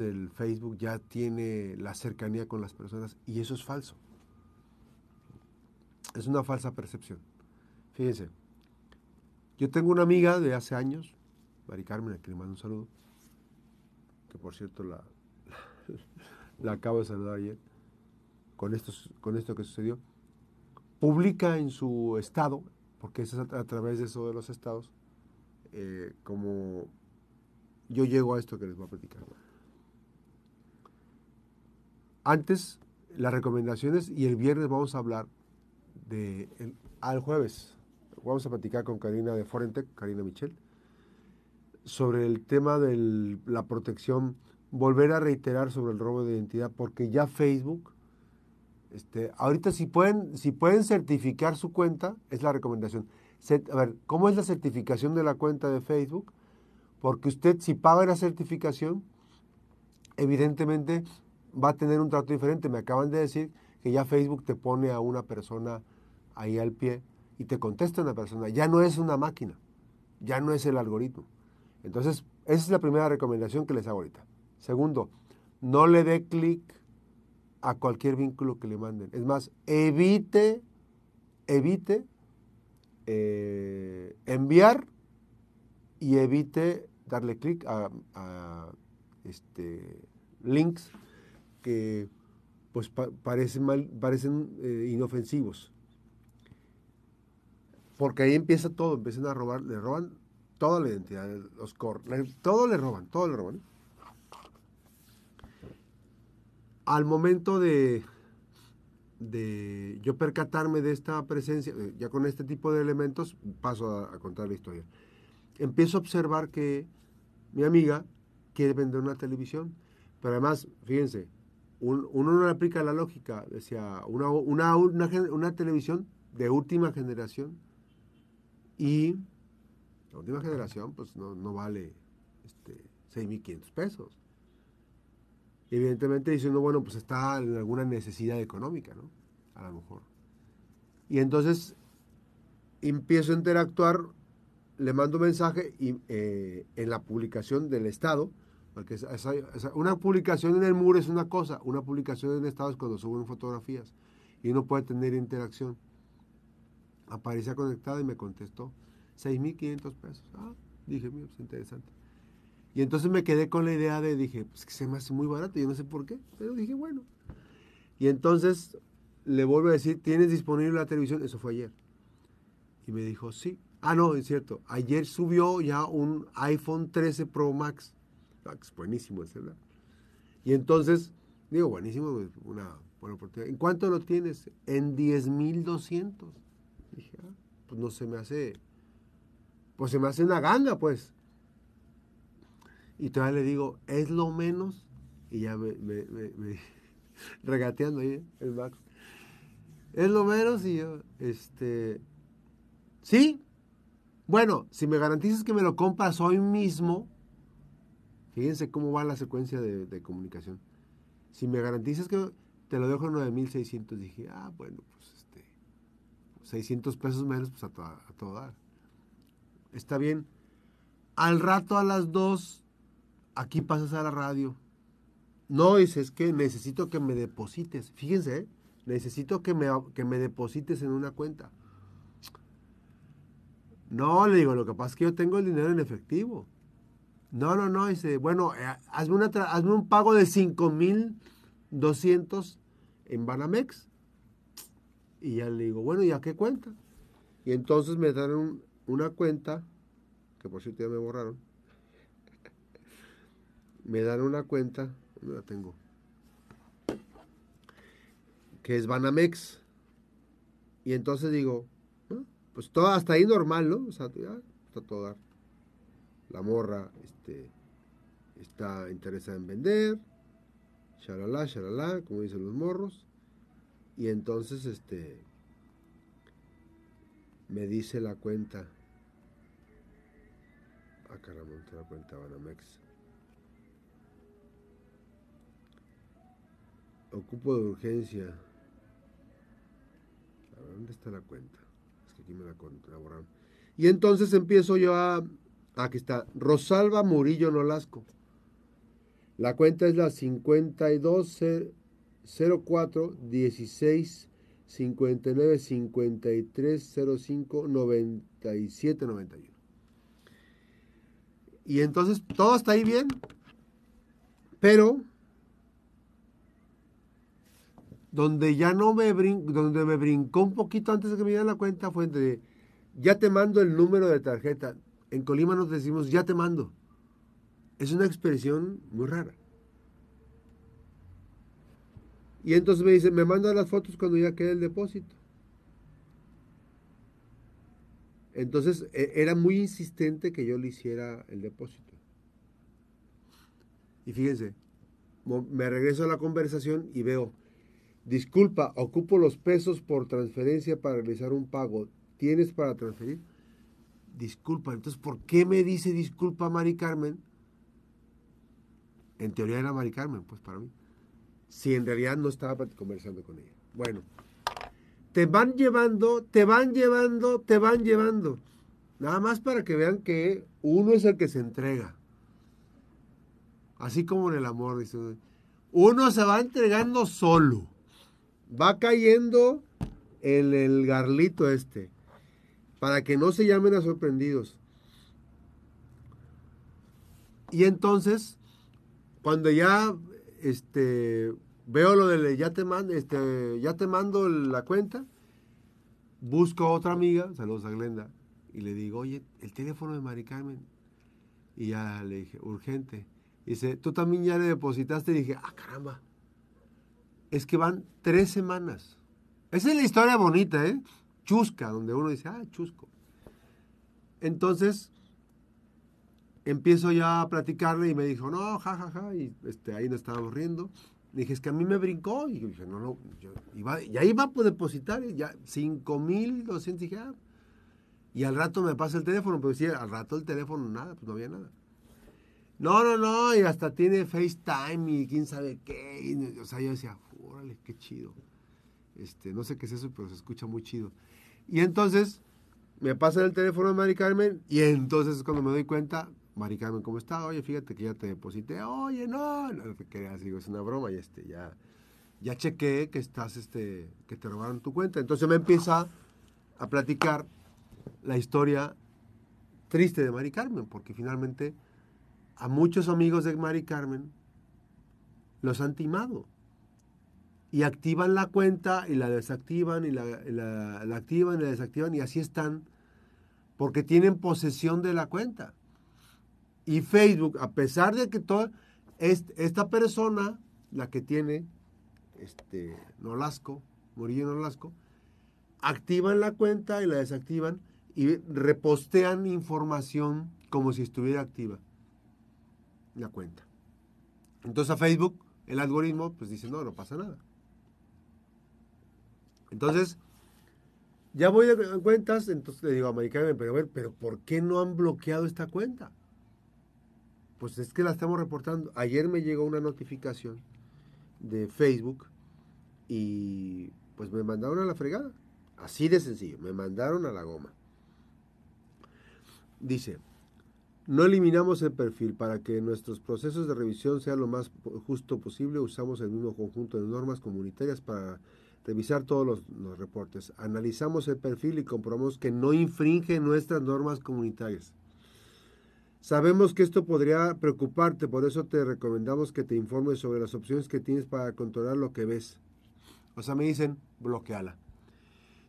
el Facebook ya tiene la cercanía con las personas y eso es falso. Es una falsa percepción. Fíjense, yo tengo una amiga de hace años, Mari Carmen, a quien le mando un saludo, que por cierto la, la, acabo de saludar ayer, con, con esto que sucedió, publica en su estado, porque es a, través de eso de los estados, eh, como yo llego a esto que les voy a platicar. Antes, las recomendaciones y el viernes vamos a hablar de al jueves. Vamos a platicar con Karina de Forentec, Karina Michel, sobre el tema de la protección, volver a reiterar sobre el robo de identidad, porque ya Facebook, este, ahorita si pueden, si pueden certificar su cuenta, es la recomendación. A ver, ¿cómo es la certificación de la cuenta de Facebook? Porque usted si paga la certificación, evidentemente va a tener un trato diferente. Me acaban de decir que ya Facebook te pone a una persona ahí al pie y te contesta una persona. Ya no es una máquina, ya no es el algoritmo. Entonces, esa es la primera recomendación que les hago ahorita. Segundo, no le dé clic a cualquier vínculo que le manden. Es más, evite, evite eh, enviar y evite darle clic a, este, links que pues parecen, mal, parecen eh, inofensivos. Porque ahí empieza todo, empiezan a robar, le roban toda la identidad, los core, todo le roban, todo le roban. Al momento de, de yo percatarme de esta presencia, eh, ya con este tipo de elementos, paso a, a contar la historia. Empiezo a observar que mi amiga quiere vender una televisión, pero además, fíjense, uno no le aplica la lógica, decía, una, una, una, televisión de última generación y la última generación pues no, no vale este, 6.500 pesos. evidentemente dice uno, bueno, pues está en alguna necesidad económica, ¿no? A lo mejor. Y entonces empiezo a interactuar, le mando mensaje y, eh, en la publicación del Estado, porque una publicación en el muro es una cosa, una publicación en estado es cuando suben fotografías y uno puede tener interacción. Aparecía conectada y me contestó 6.500 pesos. Ah, dije, mira, pues interesante. Y entonces me quedé con la idea de, dije, pues que se me hace muy barato, yo no sé por qué, pero dije, bueno. Y entonces le vuelvo a decir, ¿tienes disponible la televisión? Eso fue ayer. Y me dijo, sí. Ah, no, es cierto. Ayer subió ya un iPhone 13 Pro Max buenísimo el celular. Y entonces, digo, buenísimo, pues, una buena oportunidad. ¿En cuánto lo tienes? En 10.200. Dije, ah, pues no se me hace, pues se me hace una ganga, pues. Y todavía le digo, es lo menos. Y ya me, regateando ahí el Max. Es lo menos y yo, este, sí. Bueno, si me garantizas que me lo compras hoy mismo, Fíjense cómo va la secuencia de, comunicación. Si me garantizas que te lo dejo en 9.600, dije, ah, bueno, pues este, 600 pesos menos, pues a, todo dar. Está bien. Al rato a las 2, aquí pasas a la radio. No, dices que necesito que me deposites. Fíjense, ¿eh? necesito que me, que me deposites en una cuenta. No, le digo, lo que pasa es que yo tengo el dinero en efectivo. No, no, no, dice, bueno, eh, hazme, una hazme un pago de 5,200 en Banamex. Y ya le digo, bueno, ¿y a qué cuenta? Y entonces me dan una cuenta, que por cierto ya me borraron. me dan una cuenta, no la tengo, que es Banamex. Y entonces digo, pues todo hasta ahí normal, ¿no? O sea, ya está todo la morra este, está interesada en vender, shalala, shalala, como dicen los morros, y entonces este me dice la cuenta, ah caramba, la cuenta Banamex. Ocupo de urgencia. ¿Dónde está la cuenta? Es que aquí me la, la. Y entonces empiezo yo a Aquí está, Rosalba Murillo Nolasco. La cuenta es la 5204 16 59 53 05 97 91. Y entonces todo está ahí bien, pero donde ya no me donde me brincó un poquito antes de que me dieran la cuenta fue de ya te mando el número de tarjeta. En Colima nos decimos ya te mando. Es una expresión muy rara. Y entonces me dice, me manda las fotos cuando ya quede el depósito. Entonces e, era muy insistente que yo le hiciera el depósito. Y fíjense, me regreso a la conversación y veo, disculpa, ocupo los pesos por transferencia para realizar un pago. ¿Tienes para transferir? Disculpa, entonces, ¿por qué me dice disculpa Mari Carmen? En teoría era Mari Carmen, pues para mí. Si en realidad no estaba conversando con ella. Bueno, te van llevando, te van llevando, te van llevando. Nada más para que vean que uno es el que se entrega. Así como en el amor, dice. Uno se va entregando solo. Va cayendo en el garlito este. Para que no se llamen a sorprendidos. Y entonces, cuando ya este, veo lo de ya te mando, este, ya te mando la cuenta, busco a otra amiga, saludos a Glenda, y le digo, oye, el teléfono de Mari Carmen. Y ya le dije, urgente. dice, tú también ya le depositaste. Y dije, ah, caramba. Es que van tres semanas. Esa es la historia bonita, ¿eh? Chusca, donde uno dice, ah, chusco. Entonces, empiezo ya a platicarle y me dijo, no, jajaja, ja, ja, y este, ahí nos estábamos riendo. dije, es que a mí me brincó. Y dije, no, no, y ahí va a depositar, ya 5.200, dije, ah. Y al rato me pasa el teléfono, pero sí, al rato el teléfono, nada, pues no había nada. No, no, no, y hasta tiene FaceTime y quién sabe qué. o sea, yo decía, órale, qué chido. Este, no sé qué es eso, pero se escucha muy chido. Y entonces me pasa el teléfono de Mari Carmen y entonces es cuando me doy cuenta, Mari Carmen, ¿cómo está? Oye, fíjate que ya te deposité. Oye, no, no te creas, digo, es una broma y este, ya, ya chequé que estás, este, que te robaron tu cuenta. Entonces me empieza a platicar la historia triste de Mari Carmen, porque finalmente a muchos amigos de Mari Carmen los han timado. Y activan la cuenta y la desactivan y la, la activan y la desactivan y así están porque tienen posesión de la cuenta. Y Facebook, a pesar de que toda esta persona, la que tiene este Nolasco, Murillo Nolasco, activan la cuenta y la desactivan y repostean información como si estuviera activa la cuenta. Entonces a Facebook, el algoritmo, pues dice, no, no pasa nada. Entonces, ya voy de cuentas, entonces le digo a Americana, pero a ver, pero ¿por qué no han bloqueado esta cuenta? Pues es que la estamos reportando. Ayer me llegó una notificación de Facebook y pues me mandaron a la fregada. Así de sencillo, me mandaron a la goma. Dice, no eliminamos el perfil para que nuestros procesos de revisión sean lo más justo posible. Usamos el mismo conjunto de normas comunitarias para revisar todos los, los reportes. Analizamos el perfil y comprobamos que no infringe nuestras normas comunitarias. Sabemos que esto podría preocuparte, por eso te recomendamos que te informes sobre las opciones que tienes para controlar lo que ves. O sea, me dicen, bloqueala.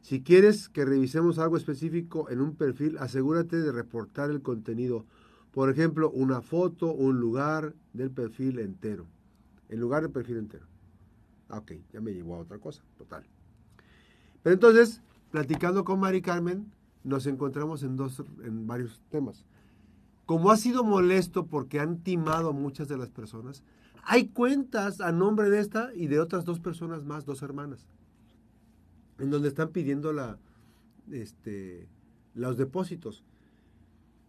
Si quieres que revisemos algo específico en un perfil, asegúrate de reportar el contenido. Por ejemplo, una foto, un lugar del perfil entero. En lugar del perfil entero. Ok, ya me llevó a otra cosa, total. Pero entonces, platicando con Mari Carmen, nos encontramos en, dos, en varios temas. Como ha sido molesto porque han timado a muchas de las personas, hay cuentas a nombre de esta y de otras dos personas más, dos hermanas, en donde están pidiendo la, este, los depósitos.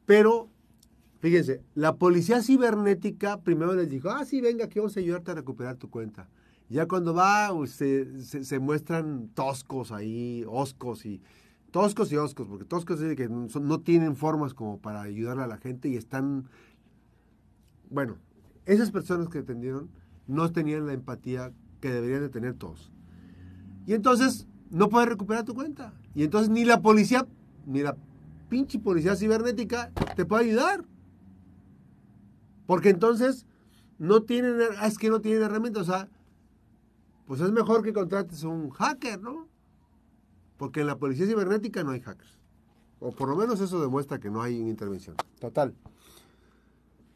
Pero, fíjense, la policía cibernética primero les dijo, ah, sí, venga, aquí vamos a ayudarte a recuperar tu cuenta. Ya cuando va, se, se muestran toscos ahí, oscos y toscos y oscos, porque toscos es que no tienen formas como para ayudar a la gente y están, bueno, esas personas que atendieron no tenían la empatía que deberían de tener todos. Y entonces no puedes recuperar tu cuenta. Y entonces ni la policía, ni la pinche policía cibernética te puede ayudar. Porque entonces no tienen, ah, es que no tienen herramientas. O sea, pues es mejor que contrates un hacker, ¿no? Porque en la policía cibernética no hay hackers. O por lo menos eso demuestra que no hay intervención. Total.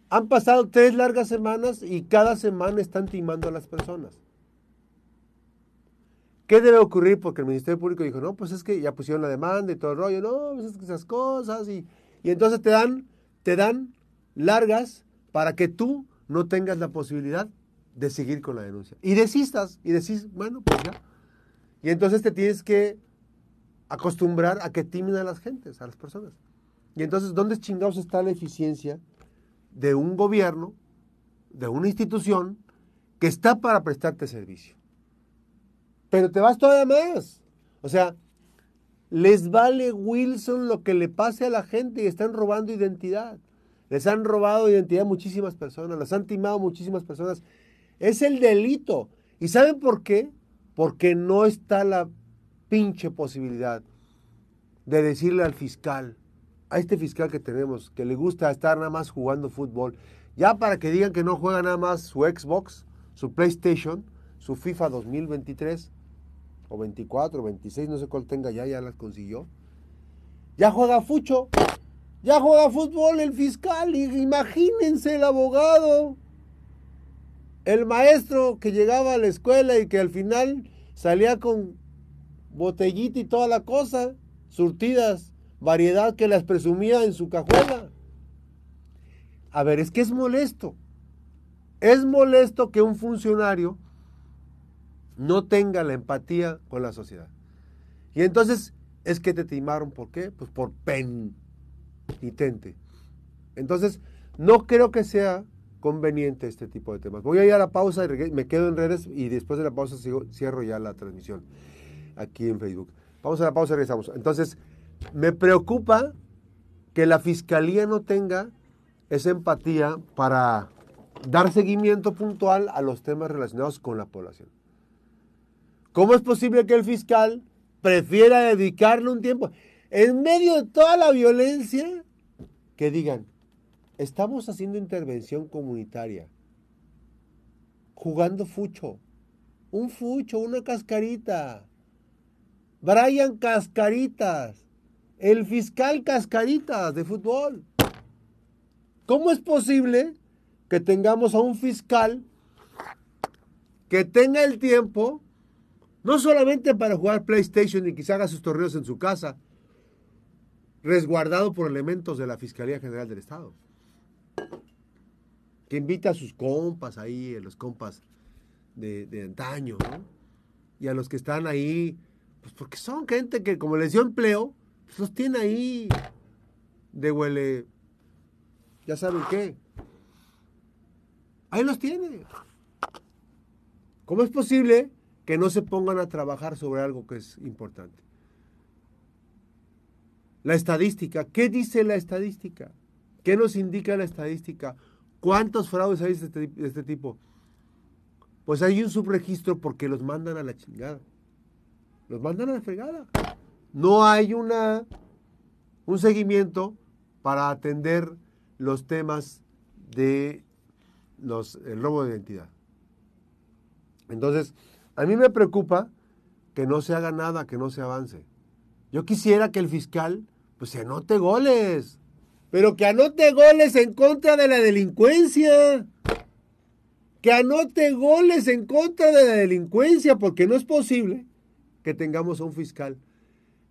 Han pasado tres largas semanas y cada semana están timando a las personas. ¿Qué debe ocurrir? Porque el Ministerio Público dijo, no, pues es que ya pusieron la demanda y todo el rollo, no, pues es que esas cosas, y, y entonces te dan, te dan largas para que tú no tengas la posibilidad de seguir con la denuncia. Y desistas, y decís, bueno, pues ya. Y entonces te tienes que acostumbrar a que timen a las gentes, a las personas. Y entonces, ¿dónde chingados está la eficiencia de un gobierno, de una institución que está para prestarte servicio? Pero te vas todavía más. O sea, les vale Wilson lo que le pase a la gente y están robando identidad. Les han robado identidad a muchísimas personas, las han timado muchísimas personas. Es el delito. ¿Y saben por qué? Porque no está la pinche posibilidad de decirle al fiscal, a este fiscal que tenemos, que le gusta estar nada más jugando fútbol, ya para que digan que no juega nada más su Xbox, su PlayStation, su FIFA 2023, o 24, o 26, no sé cuál tenga ya, ya las consiguió. Ya juega fucho, ya juega fútbol el fiscal, imagínense el abogado, el maestro que llegaba a la escuela y que al final salía con botellita y toda la cosa, surtidas, variedad que las presumía en su cajuela. A ver, es que es molesto. Es molesto que un funcionario no tenga la empatía con la sociedad. Y entonces es que te timaron, ¿por qué? Pues por penitente. Entonces, no creo que sea conveniente este tipo de temas. Voy a ir a la pausa y me quedo en redes y después de la pausa cierro ya la transmisión aquí en Facebook. Vamos a la pausa y regresamos. Entonces, me preocupa que la fiscalía no tenga esa empatía para dar seguimiento puntual a los temas relacionados con la población. ¿Cómo es posible que el fiscal prefiera dedicarle un tiempo en medio de toda la violencia que digan, estamos haciendo intervención comunitaria, jugando fucho, un fucho, una cascarita, Brian Cascaritas, el fiscal Cascaritas de fútbol. ¿Cómo es posible que tengamos a un fiscal que tenga el tiempo no solamente para jugar PlayStation y quizá haga sus torneos en su casa, resguardado por elementos de la Fiscalía General del Estado, que invita a sus compas ahí, a los compas de, antaño, ¿no? y a los que están ahí pues porque son gente que como les dio empleo, pues los tiene ahí de huele, ya saben qué. Ahí los tiene. ¿Cómo es posible que no se pongan a trabajar sobre algo que es importante? La estadística, ¿qué dice la estadística? ¿Qué nos indica la estadística? ¿Cuántos fraudes hay de este, de este tipo? Pues hay un subregistro porque los mandan a la chingada. Los mandan a la fregada. No hay una, un seguimiento para atender los temas de los, el robo de identidad. Entonces, a mí me preocupa que no se haga nada, que no se avance. Yo quisiera que el fiscal pues se anote goles, pero que anote goles en contra de la delincuencia. Que anote goles en contra de la delincuencia, porque no es posible que tengamos a un fiscal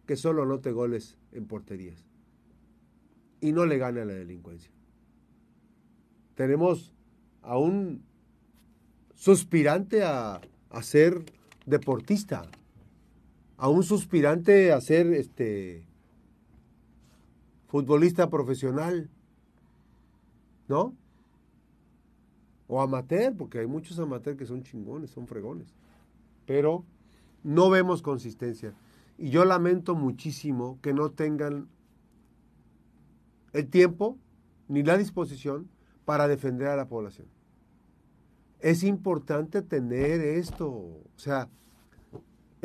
que solo anote goles en porterías y no le gane a la delincuencia. Tenemos a un suspirante a, ser deportista, a un suspirante a ser este futbolista profesional, ¿no? O amateur, porque hay muchos amateurs que son chingones, son fregones. Pero no vemos consistencia. Y yo lamento muchísimo que no tengan el tiempo ni la disposición para defender a la población. es importante tener esto. O sea,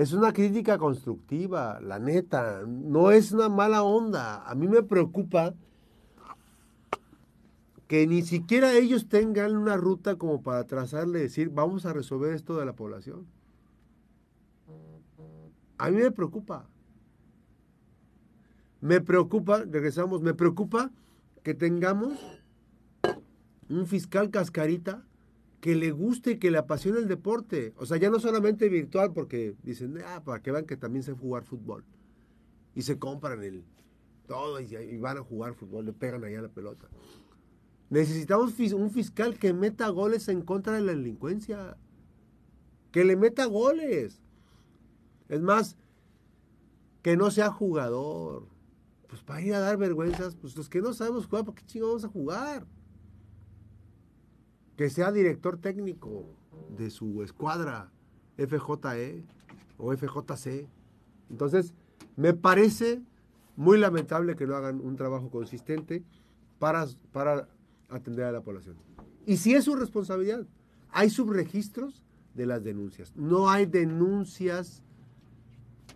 es una crítica constructiva, la neta. No es una mala onda. A mí me preocupa que ni siquiera ellos tengan una ruta como para trazarle decir, vamos a resolver esto de la población. A mí me preocupa. Me preocupa, regresamos, me preocupa que tengamos un fiscal cascarita que le guste y que le apasione el deporte. O sea, ya no solamente virtual, porque dicen, ah, para que vean que también sé jugar fútbol. Y se compran el todo y, van a jugar fútbol, le pegan allá la pelota. Necesitamos un fiscal que meta goles en contra de la delincuencia. Que le meta goles. Es más, que no sea jugador. Pues para ir a dar vergüenzas, pues los que no sabemos jugar, ¿para qué chingados vamos a jugar? Que sea director técnico de su escuadra FJE o FJC. Entonces, me parece muy lamentable que no hagan un trabajo consistente para, para atender a la población. Y si es su responsabilidad, hay subregistros de las denuncias. No hay denuncias,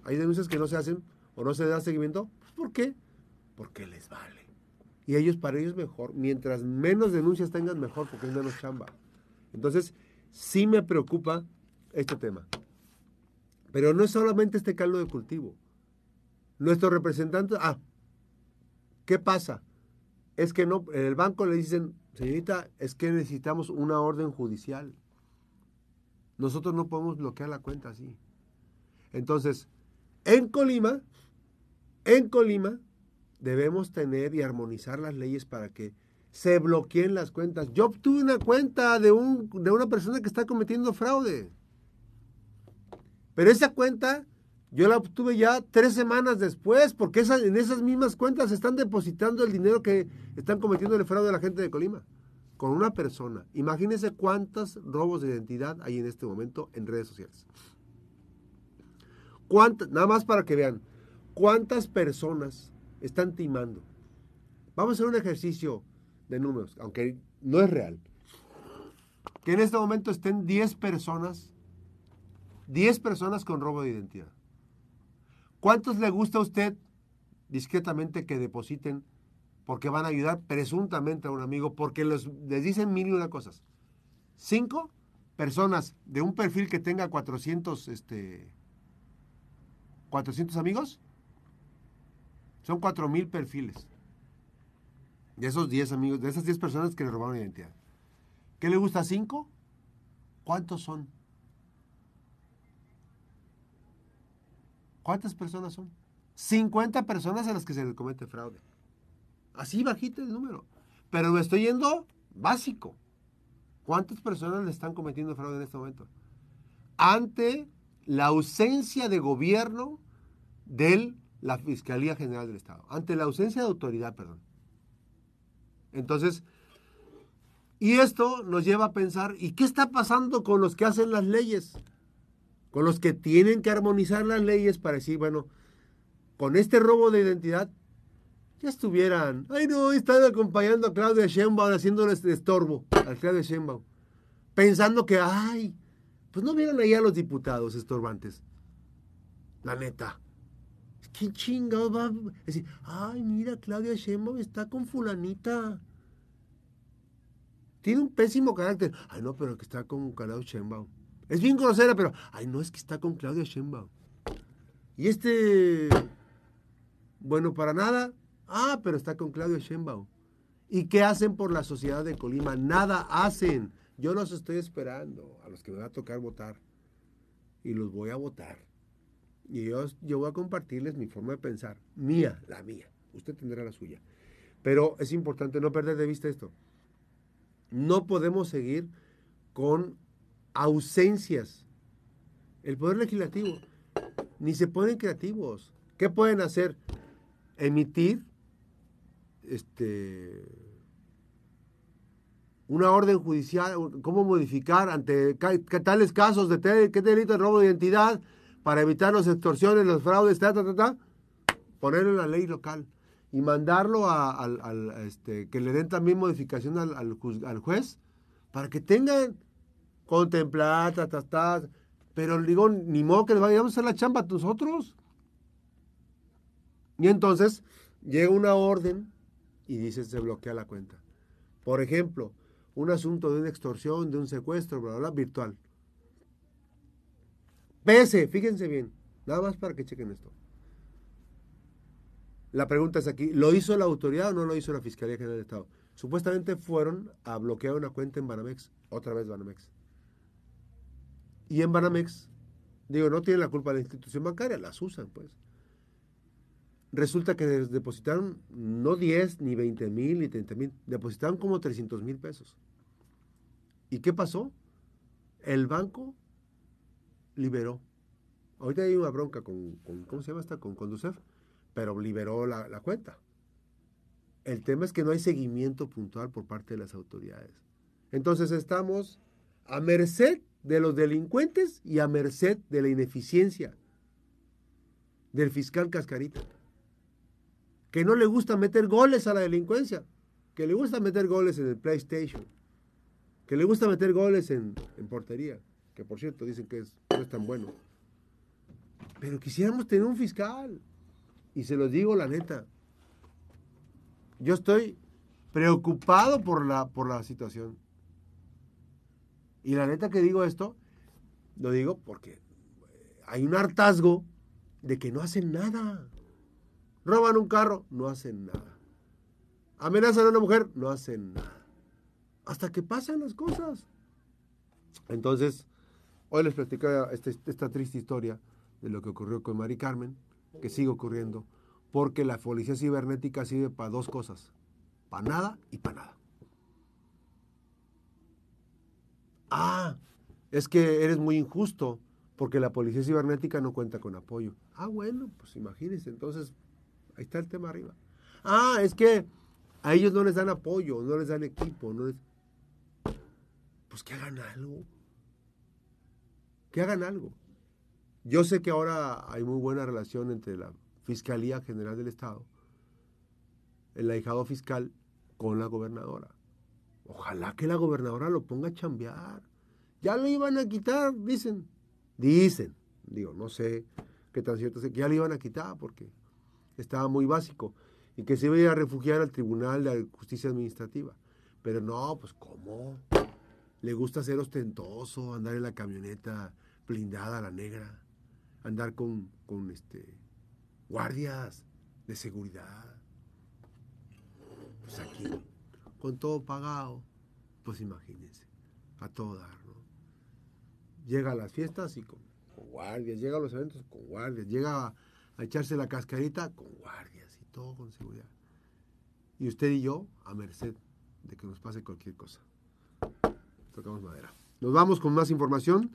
hay denuncias que no se hacen o no se da seguimiento. Pues, ¿Por qué? Porque les vale. Y ellos, para ellos mejor. Mientras menos denuncias tengan, mejor, porque es menos chamba. Entonces, sí me preocupa este tema. Pero no es solamente este caldo de cultivo. Nuestros representantes, ah, ¿qué pasa? es que no, en el banco le dicen, señorita, es que necesitamos una orden judicial. Nosotros no podemos bloquear la cuenta así. Entonces, en Colima, en Colima, debemos tener y armonizar las leyes para que se bloqueen las cuentas. Yo obtuve una cuenta de, un, de una persona que está cometiendo fraude. Pero esa cuenta yo la obtuve ya tres semanas después, porque en esas mismas cuentas están depositando el dinero que están cometiendo el fraude a la gente de Colima, con una persona. Imagínense cuántos robos de identidad hay en este momento en redes sociales. ¿Cuántas, nada más para que vean, cuántas personas están timando. Vamos a hacer un ejercicio de números, aunque no es real. Que en este momento estén 10 personas, 10 personas con robo de identidad. ¿Cuántos le gusta a usted discretamente que depositen porque van a ayudar presuntamente a un amigo porque les dicen mil y una cosas? Cinco personas de un perfil que tenga 400, este, 400 amigos, son cuatro mil perfiles. De esos 10 amigos, de esas 10 personas que le robaron identidad. ¿Qué le gusta a cinco? ¿Cuántos son? ¿Cuántas personas son? 50 personas a las que se les comete fraude. Así bajito el número. Pero me estoy yendo básico. ¿Cuántas personas le están cometiendo fraude en este momento? Ante la ausencia de gobierno de la Fiscalía General del Estado. Ante la ausencia de autoridad, perdón. Entonces, y esto nos lleva a pensar, ¿y qué está pasando con los que hacen las leyes? con los que tienen que armonizar las leyes para decir, bueno, con este robo de identidad ya estuvieran, ay no, están acompañando a Claudia Sheinbaum haciéndole este estorbo al Claudia Sheinbaum, pensando que, ay, pues no vieron ahí a los diputados estorbantes, la neta. ¿Quién chingados va a decir, ay, mira, Claudia Sheinbaum está con fulanita? Tiene un pésimo carácter. Ay, no, pero que está con Claudia Sheinbaum. Es bien grosera, pero, ay, no es que está con Claudia Sheinbaum. Y este, bueno, para nada. Ah, pero está con Claudia Sheinbaum. ¿Y qué hacen por la sociedad de Colima? Nada hacen. Yo los estoy esperando, a los que me va a tocar votar. Y los voy a votar. Y yo, yo voy a compartirles mi forma de pensar. Mía, la mía. Usted tendrá la suya. Pero es importante no perder de vista esto. No podemos seguir con ausencias. El Poder Legislativo ni se ponen creativos. ¿Qué pueden hacer? Emitir este, una orden judicial, cómo modificar ante tales casos de qué delito de robo de identidad para evitar las extorsiones, los fraudes, ta, ta, ta, ponerlo en la ley local y mandarlo a, este, que le den también modificación al, al, juez para que tengan contemplar, ta, ta, ta. Pero digo, ni modo que les vayamos a hacer la chamba a nosotros. Y entonces llega una orden y dice se bloquea la cuenta. Por ejemplo, un asunto de una extorsión, de un secuestro, bla, bla, bla, virtual. Pese, fíjense bien, nada más para que chequen esto. La pregunta es aquí, ¿lo hizo la autoridad o no lo hizo la Fiscalía General del Estado? Supuestamente fueron a bloquear una cuenta en Banamex, otra vez Banamex. Y en Banamex, digo, no tienen la culpa de la institución bancaria, las usan, pues. Resulta que depositaron no 10, ni 20 mil, ni 30 mil, depositaron como 300 mil pesos. ¿Y qué pasó? El banco liberó. Ahorita hay una bronca con, ¿cómo se llama esta? Con Conducef, pero liberó la, la cuenta. El tema es que no hay seguimiento puntual por parte de las autoridades. Entonces estamos a merced de los delincuentes y a merced de la ineficiencia del fiscal Cascarita, que no le gusta meter goles a la delincuencia, que le gusta meter goles en el PlayStation, que le gusta meter goles en, portería, que por cierto dicen que no es tan bueno. Pero quisiéramos tener un fiscal, y se los digo la neta, yo estoy preocupado por la, por la situación. Y la neta que digo esto, lo digo porque hay un hartazgo de que no hacen nada. Roban un carro, no hacen nada. Amenazan a una mujer, no hacen nada. Hasta que pasan las cosas. Entonces, hoy les platico este, esta triste historia de lo que ocurrió con Mari Carmen, que sigue ocurriendo, porque la policía cibernética sirve para dos cosas, para nada y para nada. Ah, es que eres muy injusto porque la policía cibernética no cuenta con apoyo. Ah, bueno, pues imagínense, entonces ahí está el tema arriba. Ah, es que a ellos no les dan apoyo, no les dan equipo, no les... Pues que hagan algo. Que hagan algo. Yo sé que ahora hay muy buena relación entre la Fiscalía General del Estado, el ahijado fiscal con la gobernadora. Ojalá que la gobernadora lo ponga a chambear. Ya lo iban a quitar, dicen. Dicen, digo, no sé qué tan cierto es, que ya lo iban a quitar porque estaba muy básico y que se iba a refugiar al Tribunal de Justicia Administrativa. Pero no, pues ¿cómo? Le gusta ser ostentoso, andar en la camioneta blindada, la negra, andar con, este, guardias de seguridad. Pues aquí, con todo pagado, pues imagínense, a todo dar, ¿no? Llega a las fiestas y con, guardias, llega a los eventos con guardias, llega a, a echarse la cascarita con guardias y todo con seguridad. Y usted y yo a merced de que nos pase cualquier cosa. Tocamos madera. Nos vamos con más información.